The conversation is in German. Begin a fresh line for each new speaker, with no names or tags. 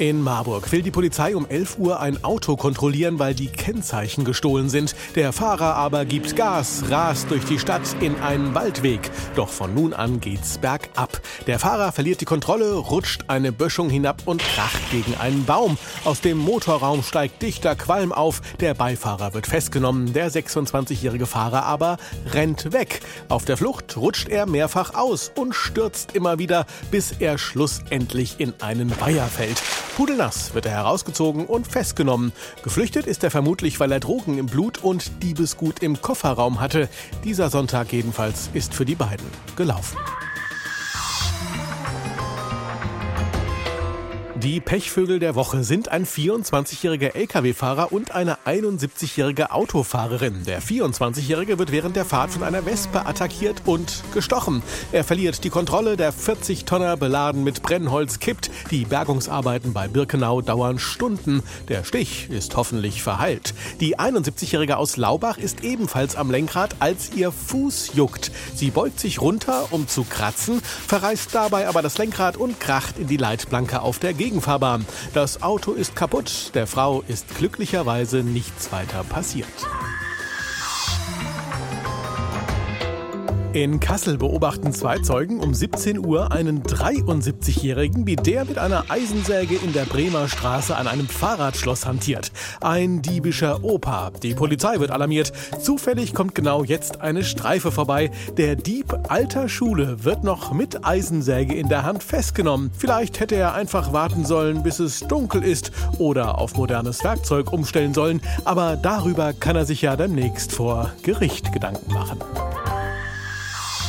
In Marburg will die Polizei um 11 Uhr ein Auto kontrollieren, weil die Kennzeichen gestohlen sind. Der Fahrer aber gibt Gas, rast durch die Stadt in einen Waldweg. Doch von nun an geht's bergab. Der Fahrer verliert die Kontrolle, rutscht eine Böschung hinab und kracht gegen einen Baum. Aus dem Motorraum steigt dichter Qualm auf. Der Beifahrer wird festgenommen. Der 26-jährige Fahrer aber rennt weg. Auf der Flucht rutscht er mehrfach aus und stürzt immer wieder, bis er schlussendlich in einen Weiher fällt. Pudelnass wird er herausgezogen und festgenommen. Geflüchtet ist er vermutlich, weil er Drogen im Blut und Diebesgut im Kofferraum hatte. Dieser Sonntag jedenfalls ist für die beiden gelaufen. Die Pechvögel der Woche sind ein 24-jähriger Lkw-Fahrer und eine 71-jährige Autofahrerin. Der 24-jährige wird während der Fahrt von einer Wespe attackiert und gestochen. Er verliert die Kontrolle, der 40-Tonner beladen mit Brennholz kippt. Die Bergungsarbeiten bei Birkenau dauern Stunden. Der Stich ist hoffentlich verheilt. Die 71-jährige aus Laubach ist ebenfalls am Lenkrad, als ihr Fuß juckt. Sie beugt sich runter, um zu kratzen, verreißt dabei aber das Lenkrad und kracht in die Leitplanke auf der Gegend. Gegenfahrbahn. Das Auto ist kaputt. Der Frau ist glücklicherweise nichts weiter passiert. In Kassel beobachten zwei Zeugen um 17 Uhr einen 73-Jährigen, wie der mit einer Eisensäge in der Bremer Straße an einem Fahrradschloss hantiert. Ein diebischer Opa. Die Polizei wird alarmiert. Zufällig kommt genau jetzt eine Streife vorbei. Der Dieb alter Schule wird noch mit Eisensäge in der Hand festgenommen. Vielleicht hätte er einfach warten sollen, bis es dunkel ist oder auf modernes Werkzeug umstellen sollen. Aber darüber kann er sich ja demnächst vor Gericht Gedanken machen.